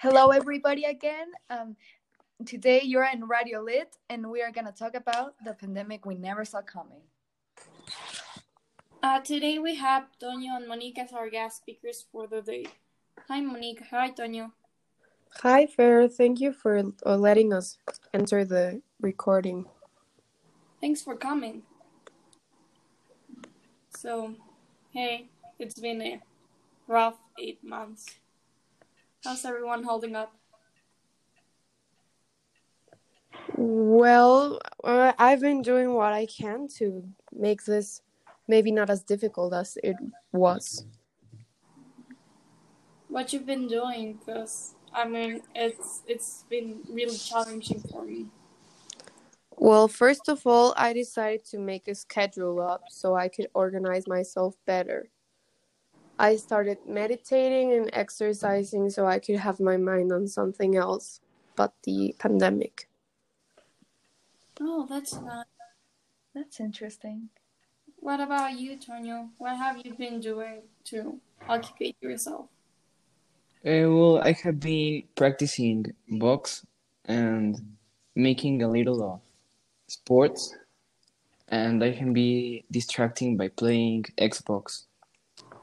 Hello, everybody, again. Um, today you're in Radio Lit, and we are going to talk about the pandemic we never saw coming. Uh, today we have Toño and Monica as our guest speakers for the day. Hi, Monica. Hi, Toño. Hi, Fer. Thank you for uh, letting us enter the recording. Thanks for coming. So, hey, it's been a rough eight months. How's everyone holding up? Well, uh, I've been doing what I can to make this maybe not as difficult as it was. What you've been doing? Because I mean, it's it's been really challenging for me. Well, first of all, I decided to make a schedule up so I could organize myself better. I started meditating and exercising so I could have my mind on something else but the pandemic. Oh, that's not. That's interesting. What about you, Toño? What have you been doing to occupy yourself? Uh, well, I have been practicing box and making a little of sports, and I can be distracting by playing Xbox.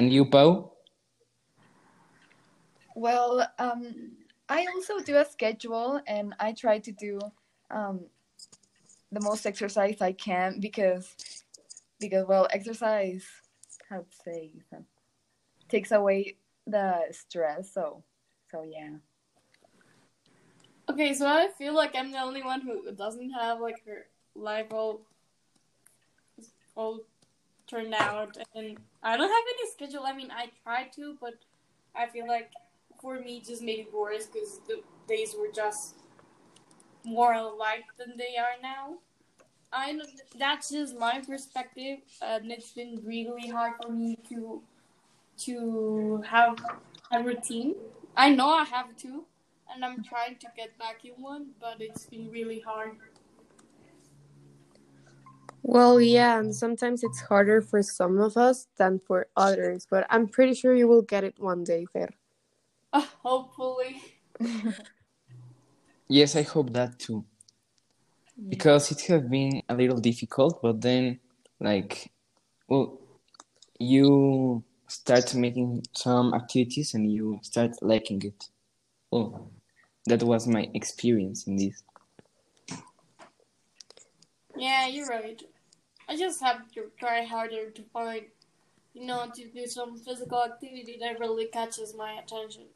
And you, Pau? Well, um, I also do a schedule, and I try to do um, the most exercise I can because because well, exercise how to say takes away the stress. So so yeah. Okay, so I feel like I'm the only one who doesn't have like her life all all turned out, and I don't have any schedule. I mean, I tried to, but I feel like for me, just made it worse because the days were just more alike than they are now. I know that's just my perspective, and it's been really hard for me to to have a routine. I know I have to, and I'm trying to get back in one, but it's been really hard. Well, yeah, and sometimes it's harder for some of us than for others, but I'm pretty sure you will get it one day, Fer. Uh, hopefully. Yes, I hope that too. Because it has been a little difficult, but then, like, well, you start making some activities and you start liking it. Well, that was my experience in this. Yeah, you're right. I just have to try harder to find, you know, to do some physical activity that really catches my attention.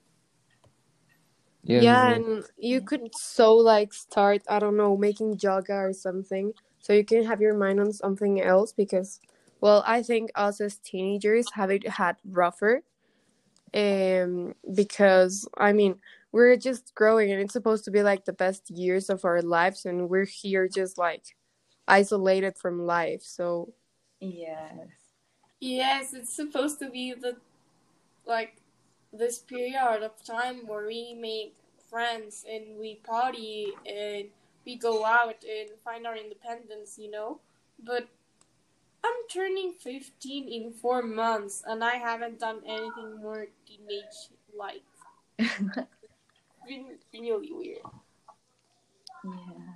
Yes, Yeah, well, and you could so like start, I don't know, making yoga or something, so you can have your mind on something else because, well, I think us as teenagers have it had rougher, um, because I mean, we're just growing and it's supposed to be like the best years of our lives, and we're here just like isolated from life. So, Yes. Yes, it's supposed to be the like this period of time where we make friends and we party and we go out and find our independence, you know. But I'm turning 15 in four months and I haven't done anything more teenage like. Been really weird. Yeah.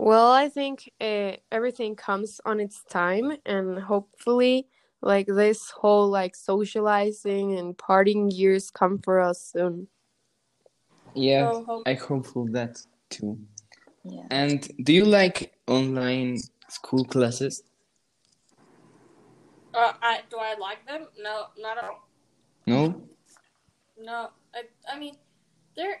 Well, I think uh, everything comes on its time, and hopefully, like this whole like socializing and partying years come for us soon. yeah, So hope I hope for that too. Yeah. And do you like online school classes? uh, I do I like them? No, not at all. No? No, I, I mean, they're.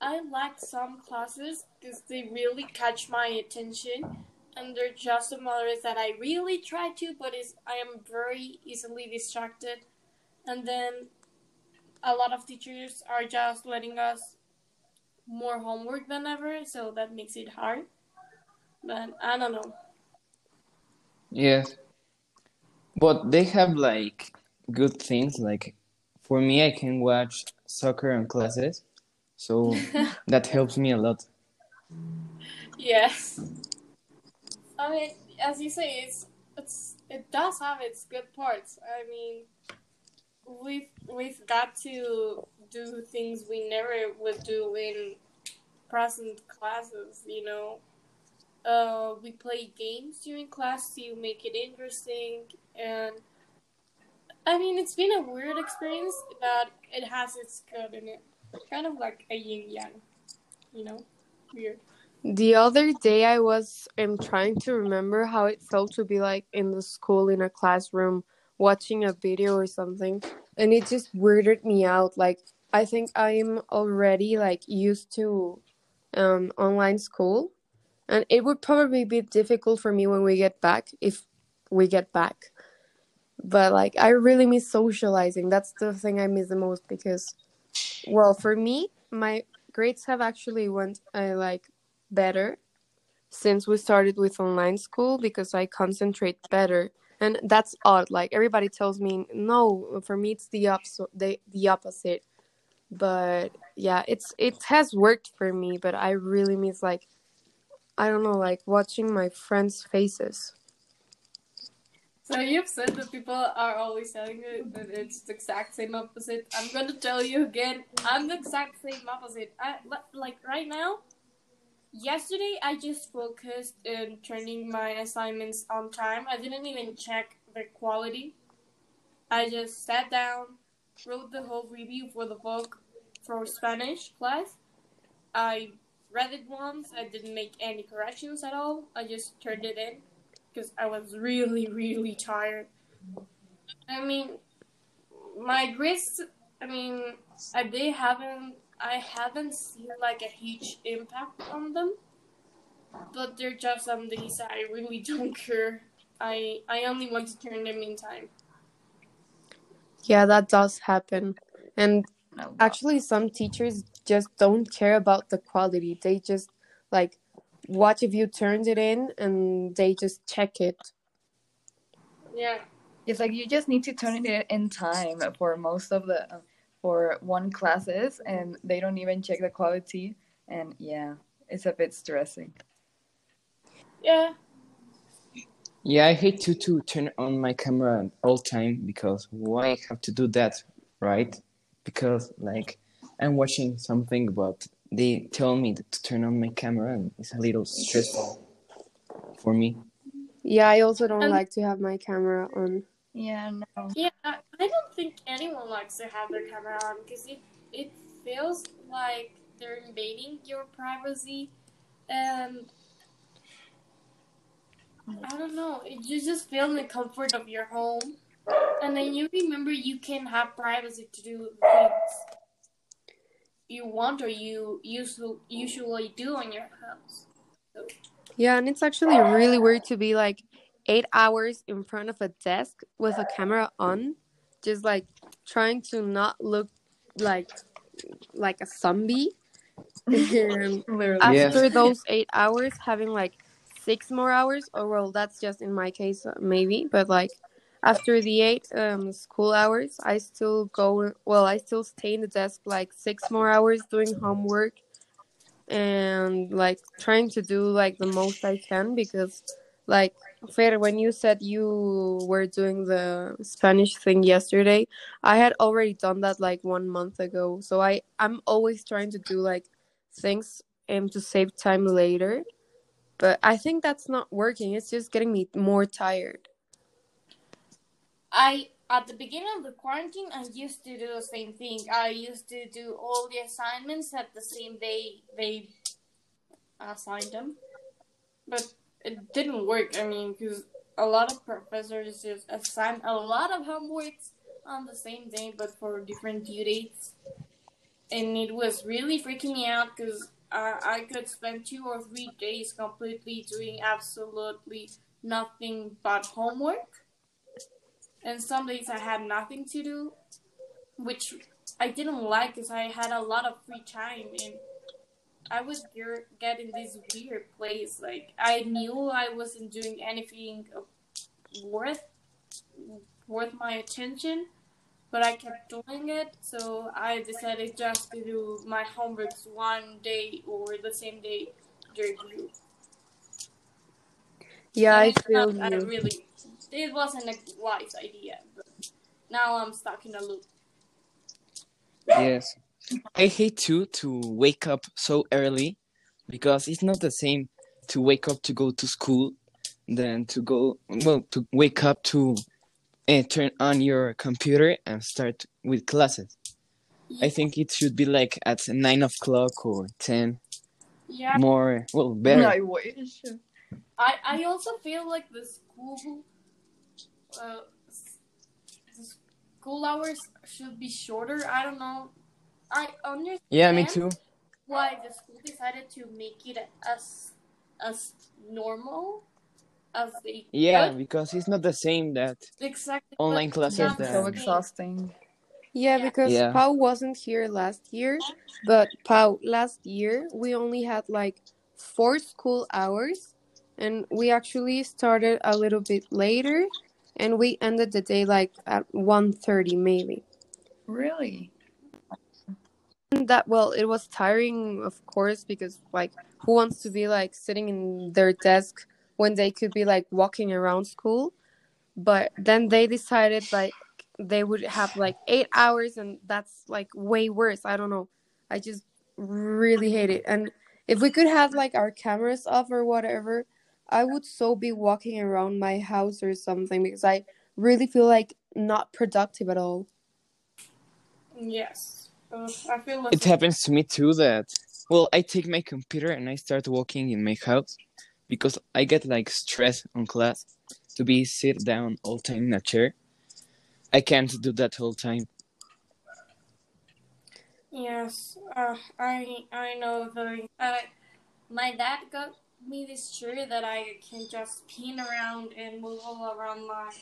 I like some classes because they really catch my attention, and there are just some others that I really try to, but is I am very easily distracted, and then a lot of teachers are just letting us more homework than ever, so that makes it hard. But I don't know. Yes. But they have like good things. Like for me, I can watch soccer and classes, so that helps me a lot. Yes. I mean, as you say, it's it's it does have its good parts. I mean, we've we've got to do things we never would do in present classes. You know, uh, we play games during class to make it interesting, and I mean, it's been a weird experience, but it has its good in it. Kind of like a yin yang, you know, weird. The other day, I was am trying to remember how it felt to be like in the school in a classroom watching a video or something, and it just weirded me out. Like, I think I'm already like used to um, online school, and it would probably be difficult for me when we get back if we get back. But like, I really miss socializing. That's the thing I miss the most because, well, for me, my grades have actually went uh, like better since we started with online school because I concentrate better. And that's odd. Like everybody tells me, no, for me it's the opposite. The, the opposite. But yeah, it's it has worked for me. But I really miss like, I don't know, like watching my friends' faces. So you've said that people are always telling you that it's the exact same opposite. I'm gonna tell you again. I'm the exact same opposite. I like right now yesterday I just focused in turning my assignments on time. I didn't even check the quality. I just sat down, wrote the whole review for the book for Spanish class. I read it once. I didn't make any corrections at all. I just turned it in because I was really, really tired. I mean, my grades. I mean, I they haven't I haven't seen like a huge impact on them, but they're just some days I really don't care. I I only want to turn them in time. Yeah, that does happen. And oh, actually some teachers just don't care about the quality. They just like watch if you turned it in and they just check it. Yeah. It's like you just need to turn it in time for most of the uh, for one classes and they don't even check the quality and yeah it's a bit stressing yeah yeah i hate to to turn on my camera all time because why I have to do that right because like i'm watching something but they tell me to turn on my camera and it's a little stressful for me yeah i also don't like to have my camera on yeah, no. Yeah, I don't think anyone likes to have their camera on because it it feels like they're invading your privacy, and I don't know. You just feel the comfort of your home, and then you remember you can have privacy to do things you want or you usually usually do in your house. So. Yeah, and it's actually really weird to be like eight hours in front of a desk with a camera on, just like trying to not look like like a zombie. after yes. those eight hours, having like six more hours, or well, that's just in my case, uh, maybe, but like after the eight um, school hours, I still go. Well, I still stay in the desk like six more hours doing homework and like trying to do like the most I can because like Fer, when you said you were doing the Spanish thing yesterday, I had already done that like one month ago. So I I'm always trying to do like things and to save time later, but I think that's not working. It's just getting me more tired. I at the beginning of the quarantine, I used to do the same thing. I used to do all the assignments at the same day they assigned them, but it didn't work. I mean, because a lot of professors just assign a lot of homeworks on the same day, but for different due dates, and it was really freaking me out because uh, I could spend two or three days completely doing absolutely nothing but homework, and some days I had nothing to do, which I didn't like because I had a lot of free time and I was get in this weird place. Like I knew I wasn't doing anything worth worth my attention, but I kept doing it. So I decided just to do my homeworks one day or the same day during group. Yeah, I feel you. I really, it wasn't a wise idea, but now I'm stuck in a loop. Yes. I hate too to wake up so early because it's not the same to wake up to go to school than to go well to wake up to uh, turn on your computer and start with classes. I think it should be like at nine o'clock or ten. Yeah, More well better. I wish. I I also feel like the school, uh, the school hours should be shorter. I don't know. I understand Yeah, me too. why the school decided to make it as as normal as they Yeah, could. because it's not the same that exactly online classes Yeah, that- so exhausting. Yeah, Yeah. because Yeah. Pau wasn't here last year, but Pau, last year we only had like four school hours, and we actually started a little bit later, and we ended the day like at 1.30 maybe. Really? And that well, it was tiring, of course, because like who wants to be like sitting in their desk when they could be like walking around school? But then they decided like they would have like eight hours, and that's like way worse. I don't know. I just really hate it. And if we could have like our cameras off or whatever, I would so be walking around my house or something because I really feel like not productive at all. Yes, uh, I feel like it happens to me too that well I take my computer and I start walking in my house because I get like stress on class to be sit down all time in a chair. I can't do that whole time. Yes, uh, I I know the uh, my dad got me this chair that I can just spin around and move all around my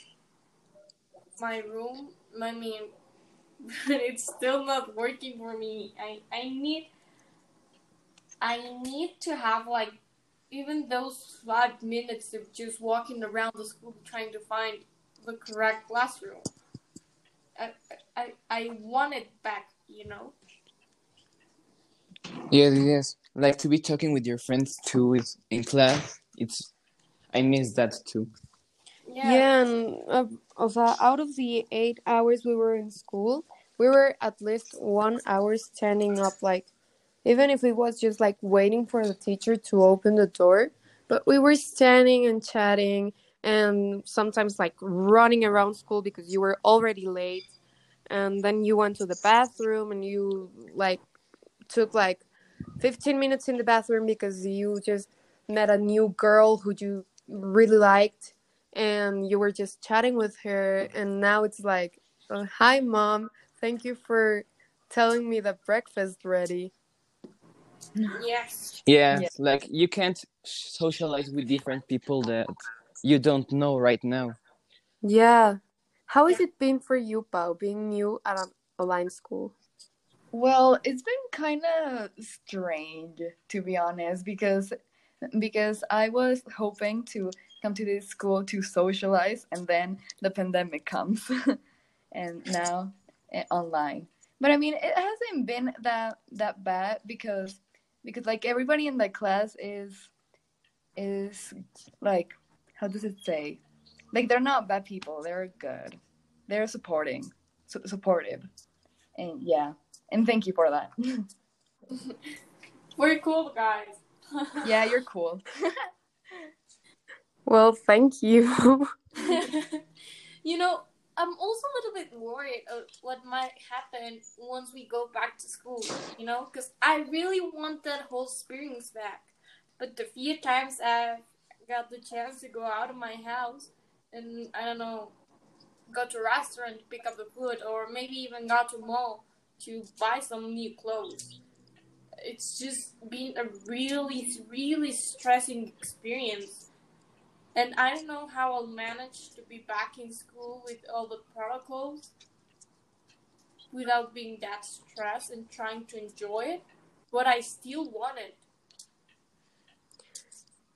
my room. I mean, but it's still not working for me. I I need I need to have like even those five minutes of just walking around the school trying to find the correct classroom. I I I want it back, you know. Yes, yes. Like to be talking with your friends too is in class. It's I miss that too. Yeah, and uh, of uh, out of the eight hours we were in school, we were at least one hour standing up, like even if it was just like waiting for the teacher to open the door. But we were standing and chatting, and sometimes like running around school because you were already late, and then you went to the bathroom and you like took like 15 minutes in the bathroom because you just met a new girl who you really liked and you were just chatting with her and now it's like oh, hi mom thank you for telling me that breakfast ready Yes. Yeah, Yeah. like you can't socialize with different people that you don't know right now. yeah how has it been for you Pau being new at an online school Well, it's been kind of strange to be honest because because I was hoping to come to this school to socialize and then the pandemic comes and now eh, online. But I mean, it hasn't been that that bad because because like everybody in the class is is like how does it say? Like they're not bad people. They're good. They're supporting, su- supportive. And yeah. And thank you for that. We're cool, guys. yeah, you're cool. well thank you you know, I'm also a little bit worried of what might happen once we go back to school, you know? Because I really want that whole experience back. But the few times I've got the chance to go out of my house and, I don't know, go to a restaurant to pick up the food or maybe even go to a mall to buy some new clothes. It's just been a really, really stressing experience. And I don't know how I'll manage to be back in school with all the protocols without being that stressed and trying to enjoy it. But I still want it.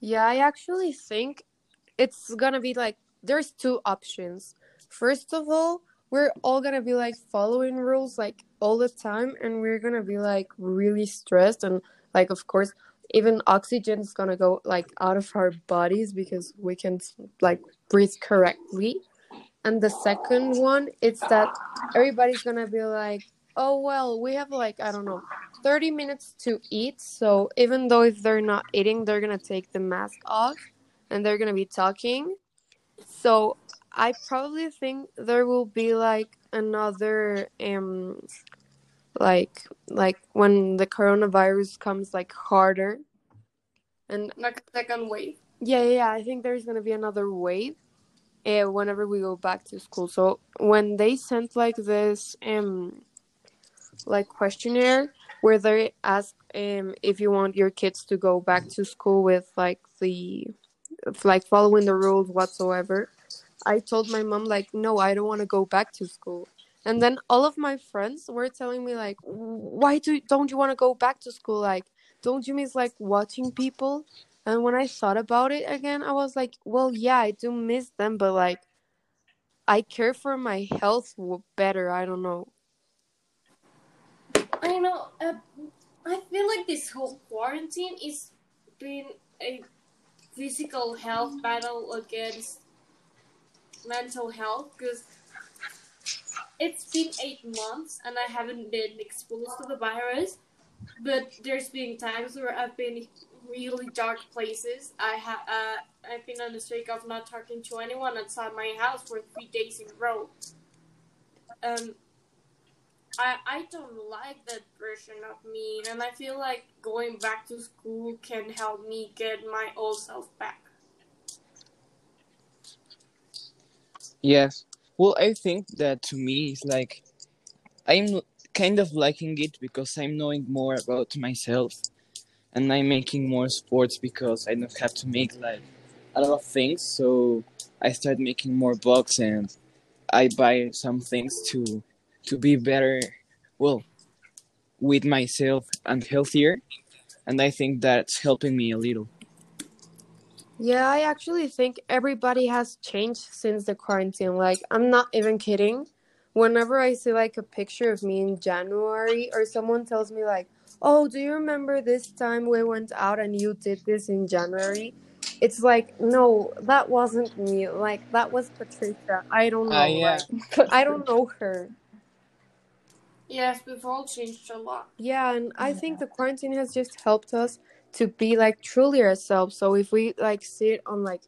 Yeah, I actually think it's gonna be like there's two options. First of all, we're all gonna be like following rules like all the time, and we're gonna be like really stressed and like of course even oxygen is gonna go like out of our bodies because we can't like breathe correctly. And the second one, it's that everybody's gonna be like, oh well, we have like I don't know, thirty minutes to eat. So even though if they're not eating, they're gonna take the mask off, and they're gonna be talking. So I probably think there will be like another um like like when the coronavirus comes like harder. And Like second wave. yeah yeah, yeah. I think there's gonna be another wave uh, whenever we go back to school. So when they sent like this um like questionnaire where they ask um if you want your kids to go back to school with like the like following the rules whatsoever i told my mom like no i don't want to go back to school. And then all of my friends were telling me like why do don't you want to go back to school? Like don't you miss like watching people? And when i thought about it again i was like well yeah i do miss them but like i care for my health better i don't know. I know. Uh, I feel like this whole quarantine is been a physical health battle against mental health because it's been eight months and I haven't been exposed to the virus. But there's been times where I've been really dark places. I have uh, I've been on the streak of not talking to anyone outside my house for three days in a row. Um, I I don't like that version of me, and I feel like going back to school can help me get my old self back. Yes. Well, I think that to me it's like I'm kind of liking it because I'm knowing more about myself and I'm making more sports because I don't have to make like a lot of things. So I start making more blocks and I buy some things to to be better, well, with myself and healthier. And I think that's helping me a little. Yeah, I actually think everybody has changed since the quarantine. Like, I'm not even kidding. Whenever I see like a picture of me in January or someone tells me like, "Oh, do you remember this time we went out and you did this in January?" It's like, "No, that wasn't me. Like, that was Patricia. I don't know. Ah, yeah. Like, I don't know her." Yes, we've all changed a lot. Yeah, and I think the quarantine has just helped us to be like truly ourselves. So if we like see it on like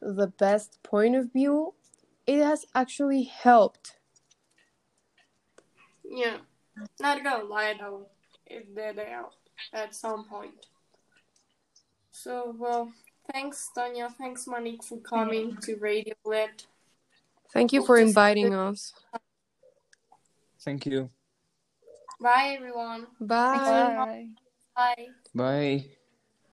the best point of view, it has actually helped. Yeah, not gonna lie though, it did help at some point. So well, thanks Tanya, thanks Monique for coming to Radio Lit. Thank you for inviting us. Thank you. Bye everyone. Bye. Bye. Bye. Bye.